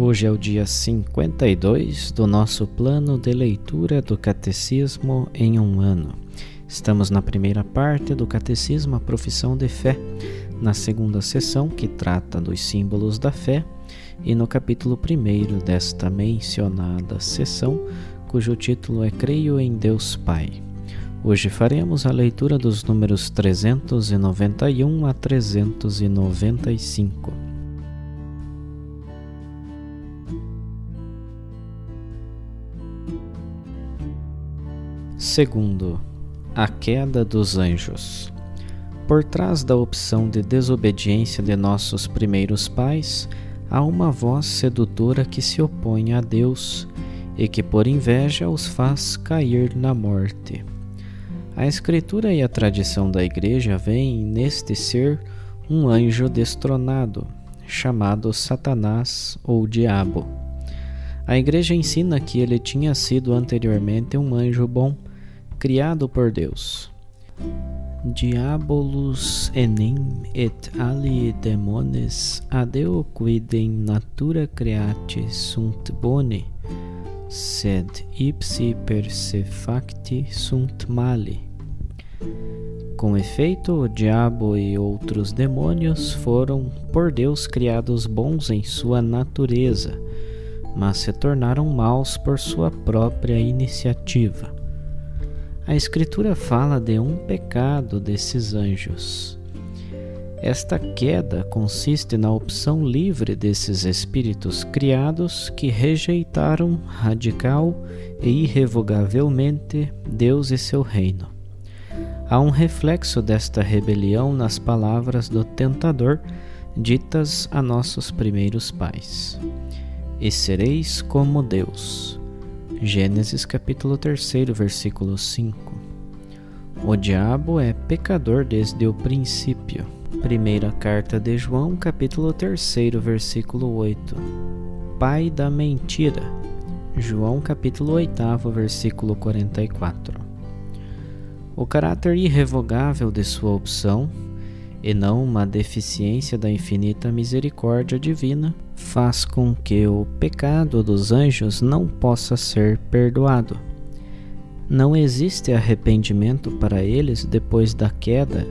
Hoje é o dia 52 do nosso plano de leitura do Catecismo em um ano. Estamos na primeira parte do Catecismo, a Profissão de Fé, na segunda sessão, que trata dos símbolos da fé, e no capítulo primeiro desta mencionada sessão, cujo título é Creio em Deus Pai. Hoje faremos a leitura dos números 391 a 395. Segundo, a queda dos anjos. Por trás da opção de desobediência de nossos primeiros pais, há uma voz sedutora que se opõe a Deus e que por inveja os faz cair na morte. A Escritura e a tradição da Igreja veem neste ser um anjo destronado, chamado Satanás ou Diabo. A Igreja ensina que ele tinha sido anteriormente um anjo bom criado por Deus. Diabolus enim et ali demones adeo quidem natura creati sunt boni, sed ipsi per se facti sunt mali. Com efeito, o diabo e outros demônios foram por Deus criados bons em sua natureza, mas se tornaram maus por sua própria iniciativa. A Escritura fala de um pecado desses anjos. Esta queda consiste na opção livre desses espíritos criados que rejeitaram radical e irrevogavelmente Deus e seu reino. Há um reflexo desta rebelião nas palavras do tentador ditas a nossos primeiros pais: E sereis como Deus. Gênesis capítulo 3, versículo 5. O diabo é pecador desde o princípio. Primeira carta de João, capítulo 3, versículo 8. Pai da mentira. João capítulo 8, versículo 44. O caráter irrevogável de sua opção e não uma deficiência da infinita misericórdia divina, faz com que o pecado dos anjos não possa ser perdoado. Não existe arrependimento para eles depois da queda,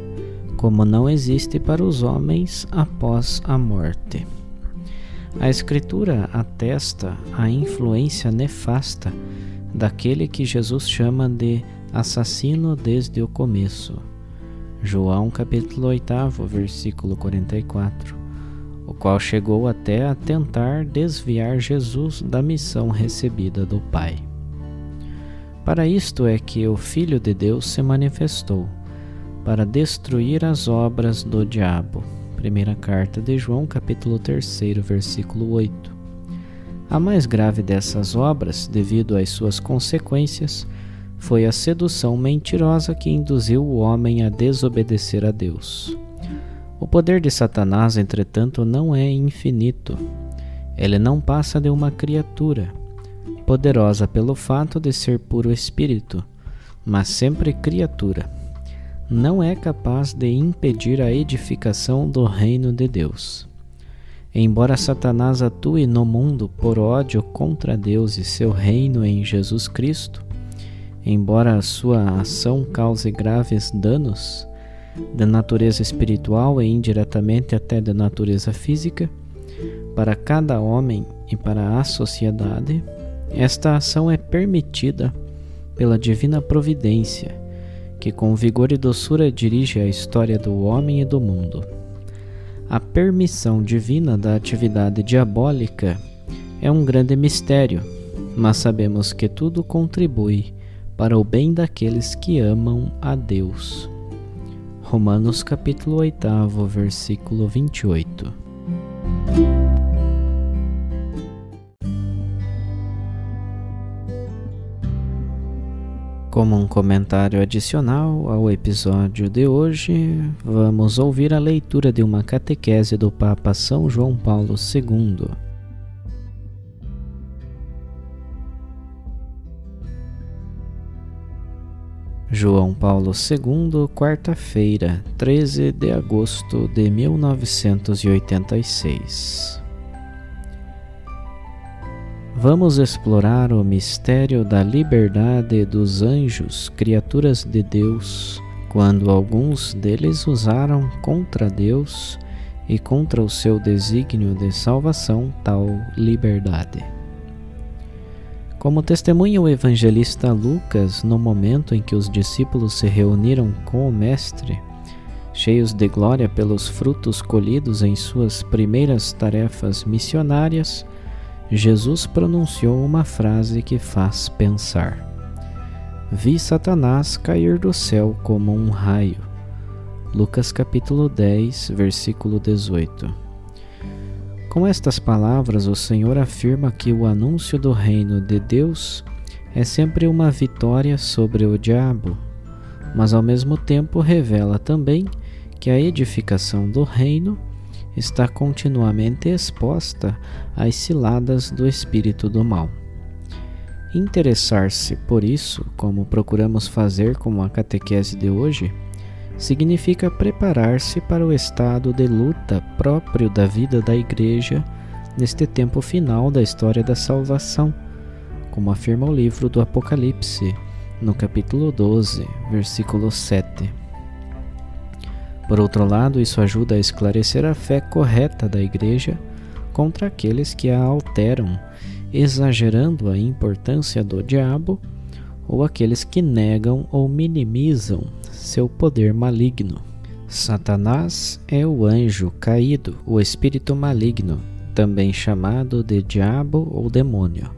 como não existe para os homens após a morte. A Escritura atesta a influência nefasta daquele que Jesus chama de assassino desde o começo João capítulo 8, versículo 44, o qual chegou até a tentar desviar Jesus da missão recebida do Pai. Para isto é que o Filho de Deus se manifestou, para destruir as obras do diabo. Primeira carta de João, capítulo 3, versículo 8. A mais grave dessas obras, devido às suas consequências, foi a sedução mentirosa que induziu o homem a desobedecer a Deus. O poder de Satanás, entretanto, não é infinito. Ele não passa de uma criatura, poderosa pelo fato de ser puro espírito, mas sempre criatura. Não é capaz de impedir a edificação do reino de Deus. Embora Satanás atue no mundo por ódio contra Deus e seu reino em Jesus Cristo, embora a sua ação cause graves danos, de natureza espiritual e indiretamente até de natureza física, para cada homem e para a sociedade, esta ação é permitida pela divina providência, que com vigor e doçura dirige a história do homem e do mundo. A permissão divina da atividade diabólica é um grande mistério, mas sabemos que tudo contribui para o bem daqueles que amam a Deus. Romanos capítulo 8, versículo 28. Como um comentário adicional ao episódio de hoje, vamos ouvir a leitura de uma catequese do Papa São João Paulo II. João Paulo II, quarta-feira, 13 de agosto de 1986. Vamos explorar o mistério da liberdade dos anjos, criaturas de Deus, quando alguns deles usaram contra Deus e contra o seu desígnio de salvação tal liberdade. Como testemunha o evangelista Lucas no momento em que os discípulos se reuniram com o Mestre, cheios de glória pelos frutos colhidos em suas primeiras tarefas missionárias, Jesus pronunciou uma frase que faz pensar. Vi Satanás cair do céu como um raio. Lucas capítulo 10, versículo 18. Com estas palavras, o Senhor afirma que o anúncio do reino de Deus é sempre uma vitória sobre o diabo, mas ao mesmo tempo revela também que a edificação do reino está continuamente exposta às ciladas do espírito do mal. Interessar-se por isso, como procuramos fazer com a catequese de hoje, significa preparar-se para o estado de luta próprio da vida da Igreja neste tempo final da história da salvação, como afirma o livro do Apocalipse, no capítulo 12, versículo 7. Por outro lado, isso ajuda a esclarecer a fé correta da Igreja contra aqueles que a alteram, exagerando a importância do diabo, ou aqueles que negam ou minimizam seu poder maligno. Satanás é o anjo caído, o espírito maligno, também chamado de diabo ou demônio.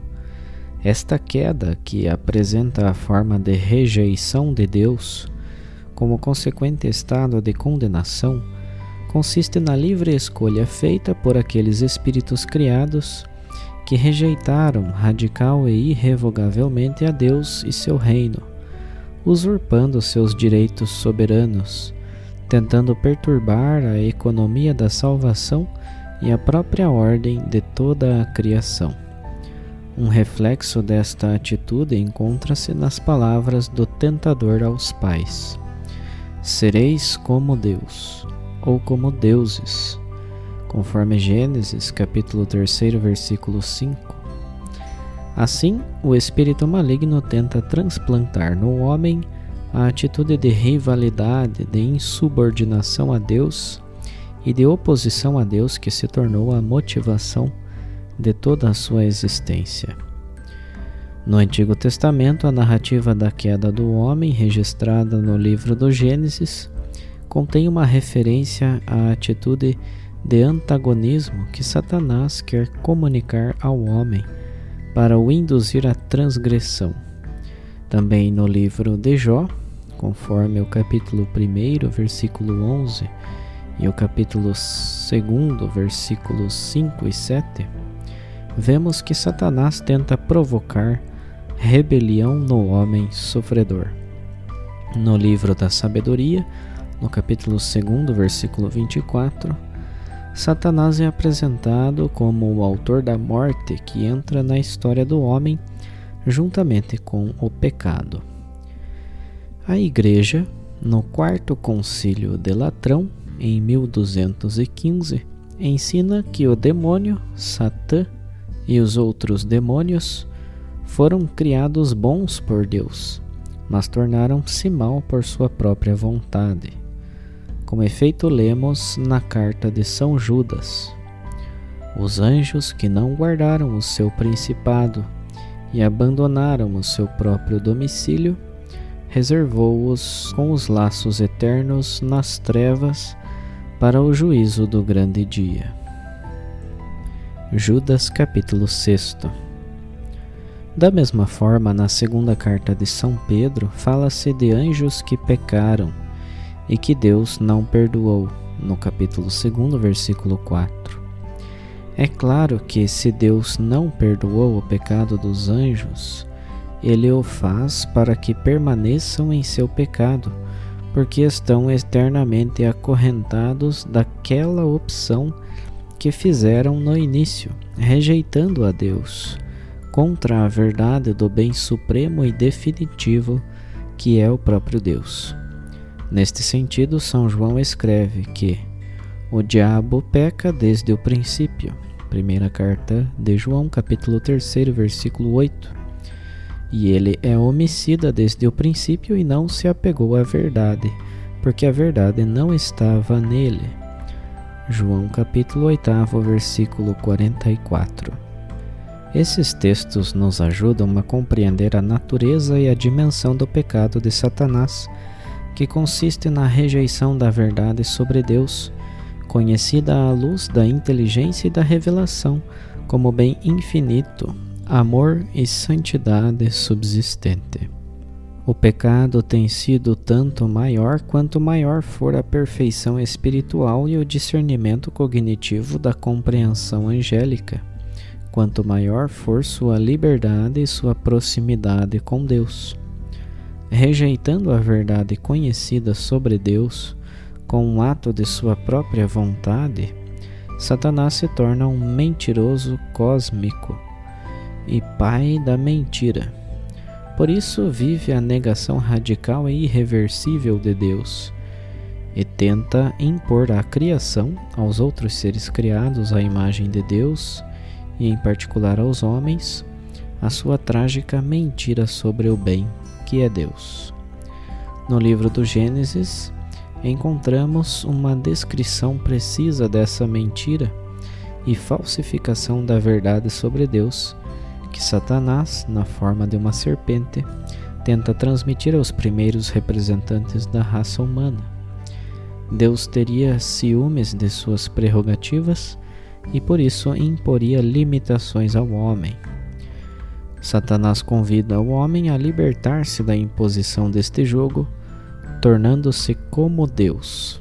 Esta queda, que apresenta a forma de rejeição de Deus, como consequente estado de condenação, consiste na livre escolha feita por aqueles espíritos criados que rejeitaram radical e irrevogavelmente a Deus e seu reino, usurpando seus direitos soberanos, tentando perturbar a economia da salvação e a própria ordem de toda a criação. Um reflexo desta atitude encontra-se nas palavras do tentador aos pais sereis como Deus, ou como deuses, conforme Gênesis capítulo 3, versículo 5. Assim, o espírito maligno tenta transplantar no homem a atitude de rivalidade, de insubordinação a Deus e de oposição a Deus que se tornou a motivação de toda a sua existência. No Antigo Testamento, a narrativa da queda do homem, registrada no livro do Gênesis, contém uma referência à atitude de antagonismo que Satanás quer comunicar ao homem para o induzir à transgressão. Também no livro de Jó, conforme o capítulo 1, versículo 11 e o capítulo 2, versículos 5 e 7, vemos que Satanás tenta provocar rebelião no homem sofredor. No livro da Sabedoria, no capítulo 2, versículo 24, Satanás é apresentado como o autor da morte que entra na história do homem juntamente com o pecado. A Igreja, no quarto concílio de Latrão, em 1215, ensina que o demônio, Satã e os outros demônios foram criados bons por Deus, mas tornaram-se mal por sua própria vontade. Com efeito, lemos na carta de São Judas: Os anjos que não guardaram o seu principado e abandonaram o seu próprio domicílio, reservou-os com os laços eternos nas trevas para o juízo do grande dia. Judas capítulo 6 Da mesma forma, na segunda carta de São Pedro, fala-se de anjos que pecaram e que Deus não perdoou, no capítulo 2, versículo 4. É claro que se Deus não perdoou o pecado dos anjos, ele o faz para que permaneçam em seu pecado, porque estão eternamente acorrentados daquela opção que fizeram no início, rejeitando a Deus, contra a verdade do bem supremo e definitivo que é o próprio Deus. Neste sentido, São João escreve que o diabo peca desde o princípio. Primeira carta de João, capítulo 3, versículo 8 e ele é homicida desde o princípio e não se apegou à verdade, porque a verdade não estava nele. João capítulo 8, versículo 44. Esses textos nos ajudam a compreender a natureza e a dimensão do pecado de Satanás, que consiste na rejeição da verdade sobre Deus, conhecida à luz da inteligência e da revelação como bem infinito, amor e santidade subsistente. O pecado tem sido tanto maior quanto maior for a perfeição espiritual e o discernimento cognitivo da compreensão angélica, quanto maior for sua liberdade e sua proximidade com Deus. Rejeitando a verdade conhecida sobre Deus, com um ato de sua própria vontade, Satanás se torna um mentiroso cósmico e pai da mentira. Por isso vive a negação radical e irreversível de Deus e tenta impor à criação, aos outros seres criados à imagem de Deus e em particular aos homens, a sua trágica mentira sobre o bem, que é Deus. No livro do Gênesis, encontramos uma descrição precisa dessa mentira e falsificação da verdade sobre Deus que Satanás, na forma de uma serpente, tenta transmitir aos primeiros representantes da raça humana. Deus teria ciúmes de suas prerrogativas e por isso imporia limitações ao homem. Satanás convida o homem a libertar-se da imposição deste jogo, tornando-se como Deus.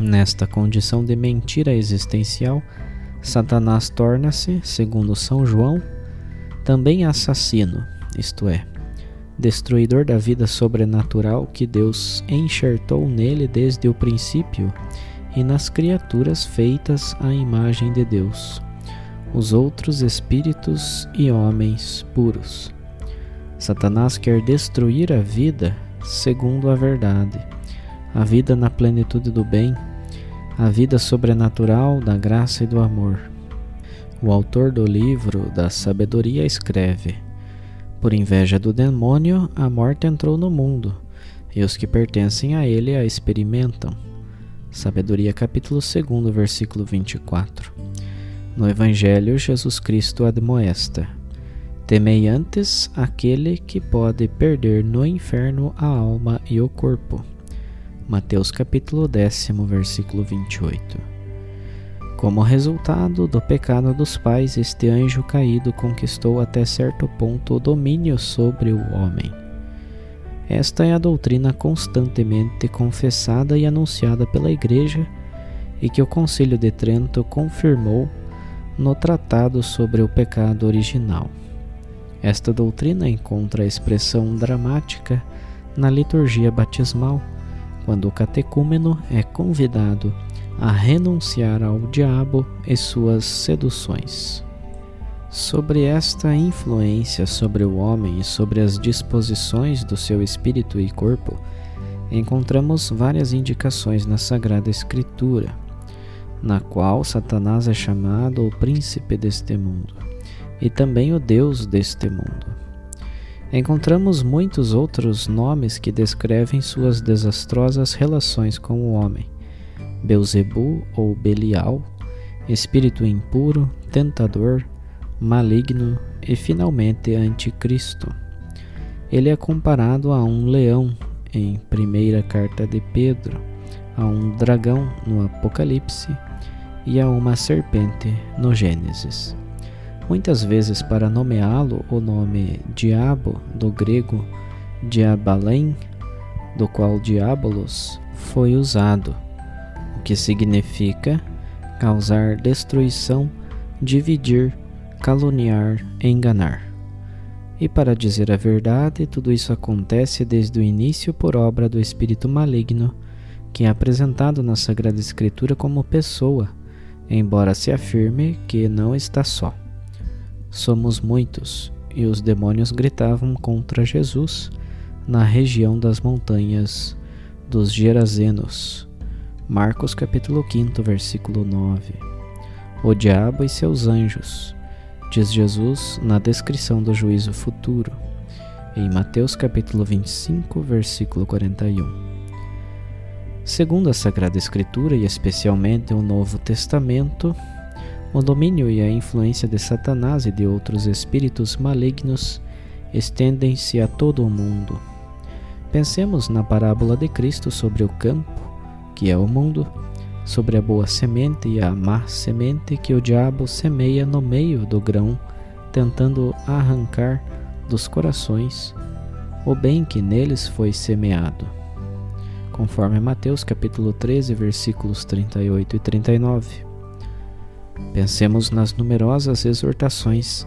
Nesta condição de mentira existencial, Satanás torna-se, segundo São João, também assassino, isto é, destruidor da vida sobrenatural que Deus enxertou nele desde o princípio e nas criaturas feitas à imagem de Deus, os outros espíritos e homens puros. Satanás quer destruir a vida segundo a verdade, a vida na plenitude do bem, a vida sobrenatural da graça e do amor o autor do livro da sabedoria escreve: Por inveja do demônio, a morte entrou no mundo, e os que pertencem a ele a experimentam. Sabedoria capítulo 2, versículo 24. No Evangelho, Jesus Cristo admoesta: Temei antes aquele que pode perder no inferno a alma e o corpo. Mateus capítulo 10, versículo 28. Como resultado do pecado dos pais, este anjo caído conquistou até certo ponto o domínio sobre o homem. Esta é a doutrina constantemente confessada e anunciada pela Igreja e que o Concílio de Trento confirmou no Tratado sobre o Pecado Original. Esta doutrina encontra expressão dramática na liturgia batismal, quando o catecúmeno é convidado a renunciar ao diabo e suas seduções. Sobre esta influência sobre o homem e sobre as disposições do seu espírito e corpo, encontramos várias indicações na Sagrada Escritura, na qual Satanás é chamado o príncipe deste mundo e também o Deus deste mundo. Encontramos muitos outros nomes que descrevem suas desastrosas relações com o homem. Beuzebu ou Belial, espírito impuro, tentador, maligno e finalmente anticristo. Ele é comparado a um leão em primeira carta de Pedro, a um dragão no Apocalipse e a uma serpente no Gênesis. Muitas vezes, para nomeá-lo, o nome diabo, do grego diabalém, do qual diabolos, foi usado, o que significa causar destruição, dividir, caluniar, enganar. E para dizer a verdade, tudo isso acontece desde o início por obra do espírito maligno, que é apresentado na Sagrada Escritura como pessoa, embora se afirme que não está só. Somos muitos, e os demônios gritavam contra Jesus na região das montanhas dos Gerazenos. Marcos capítulo 5, versículo 9. O diabo e seus anjos diz Jesus na descrição do juízo futuro, em Mateus capítulo 25, versículo 41. Segundo a Sagrada Escritura e especialmente o Novo Testamento, o domínio e a influência de Satanás e de outros espíritos malignos estendem-se a todo o mundo. Pensemos na parábola de Cristo sobre o campo, que é o mundo, sobre a boa semente e a má semente que o diabo semeia no meio do grão, tentando arrancar dos corações o bem que neles foi semeado. Conforme Mateus capítulo 13, versículos 38 e 39. Pensemos nas numerosas exortações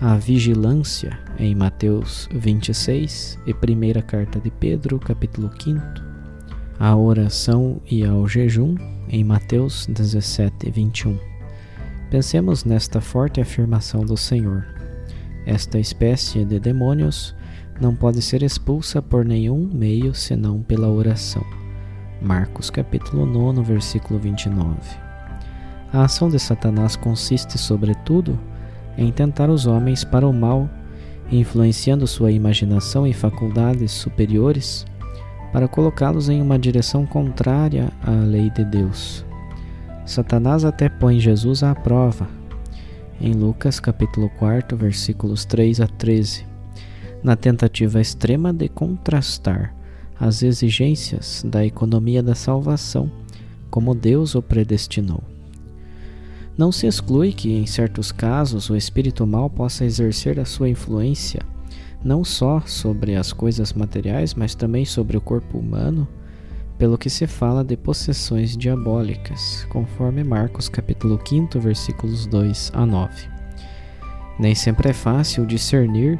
à vigilância em Mateus 26 e primeira carta de Pedro, capítulo 5, à oração e ao jejum em Mateus 17, 21. Pensemos nesta forte afirmação do Senhor. Esta espécie de demônios não pode ser expulsa por nenhum meio senão pela oração. Marcos capítulo 9, versículo 29. A ação de Satanás consiste, sobretudo, em tentar os homens para o mal, influenciando sua imaginação e faculdades superiores para colocá-los em uma direção contrária à lei de Deus. Satanás até põe Jesus à prova, em Lucas capítulo 4, versículos 3 a 13, na tentativa extrema de contrastar as exigências da economia da salvação como Deus o predestinou. Não se exclui que, em certos casos, o espírito mal possa exercer a sua influência não só sobre as coisas materiais, mas também sobre o corpo humano, pelo que se fala de possessões diabólicas, conforme Marcos capítulo 5, versículos 2 a 9. Nem sempre é fácil discernir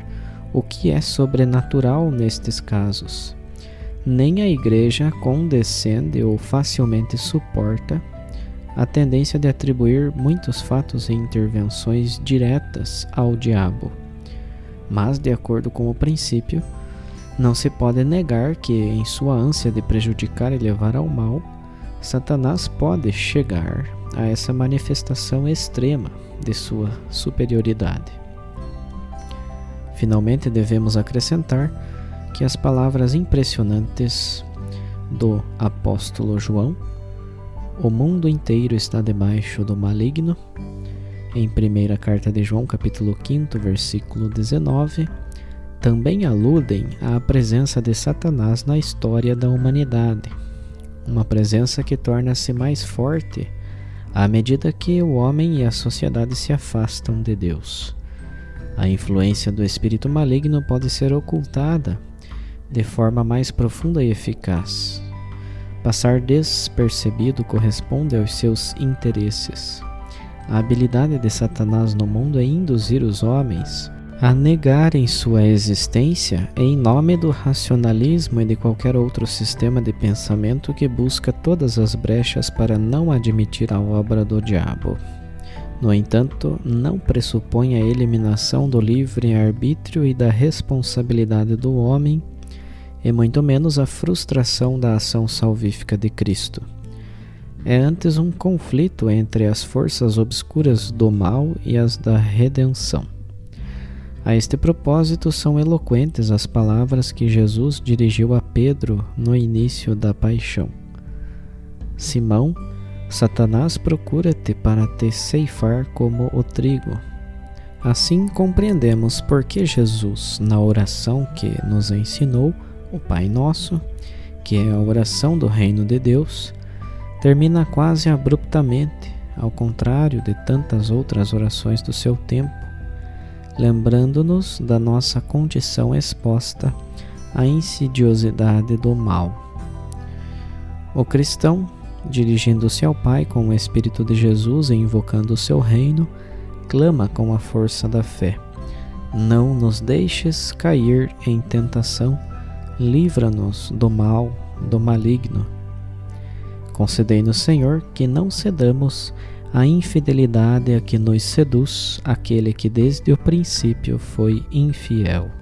o que é sobrenatural nestes casos. Nem a igreja condescende ou facilmente suporta a tendência de atribuir muitos fatos e intervenções diretas ao diabo mas, de acordo com o princípio, não se pode negar que, em sua ânsia de prejudicar e levar ao mal, Satanás pode chegar a essa manifestação extrema de sua superioridade. Finalmente, devemos acrescentar que as palavras impressionantes do apóstolo João, o mundo inteiro está debaixo do maligno, em primeira carta de João, capítulo 5, versículo 19, também aludem à presença de Satanás na história da humanidade. Uma presença que torna-se mais forte à medida que o homem e a sociedade se afastam de Deus. A influência do espírito maligno pode ser ocultada de forma mais profunda e eficaz. Passar despercebido corresponde aos seus interesses. A habilidade de Satanás no mundo é induzir os homens a negarem sua existência em nome do racionalismo e de qualquer outro sistema de pensamento que busca todas as brechas para não admitir a obra do diabo. No entanto, não pressupõe a eliminação do livre-arbítrio e da responsabilidade do homem, e muito menos a frustração da ação salvífica de Cristo é antes um conflito entre as forças obscuras do mal e as da redenção. A este propósito, são eloquentes as palavras que Jesus dirigiu a Pedro no início da paixão: Simão, Satanás procura-te para te ceifar como o trigo. Assim compreendemos por que Jesus, na oração que nos ensinou, o Pai Nosso, que é a oração do Reino de Deus, termina quase abruptamente, ao contrário de tantas outras orações do seu tempo, lembrando-nos da nossa condição exposta à insidiosidade do mal. O cristão, dirigindo-se ao Pai com o Espírito de Jesus e invocando o seu reino, clama com a força da fé: Não nos deixes cair em tentação, livra-nos do mal, do maligno. Concedei-nos, Senhor, que não cedamos à infidelidade a que nos seduz aquele que desde o princípio foi infiel.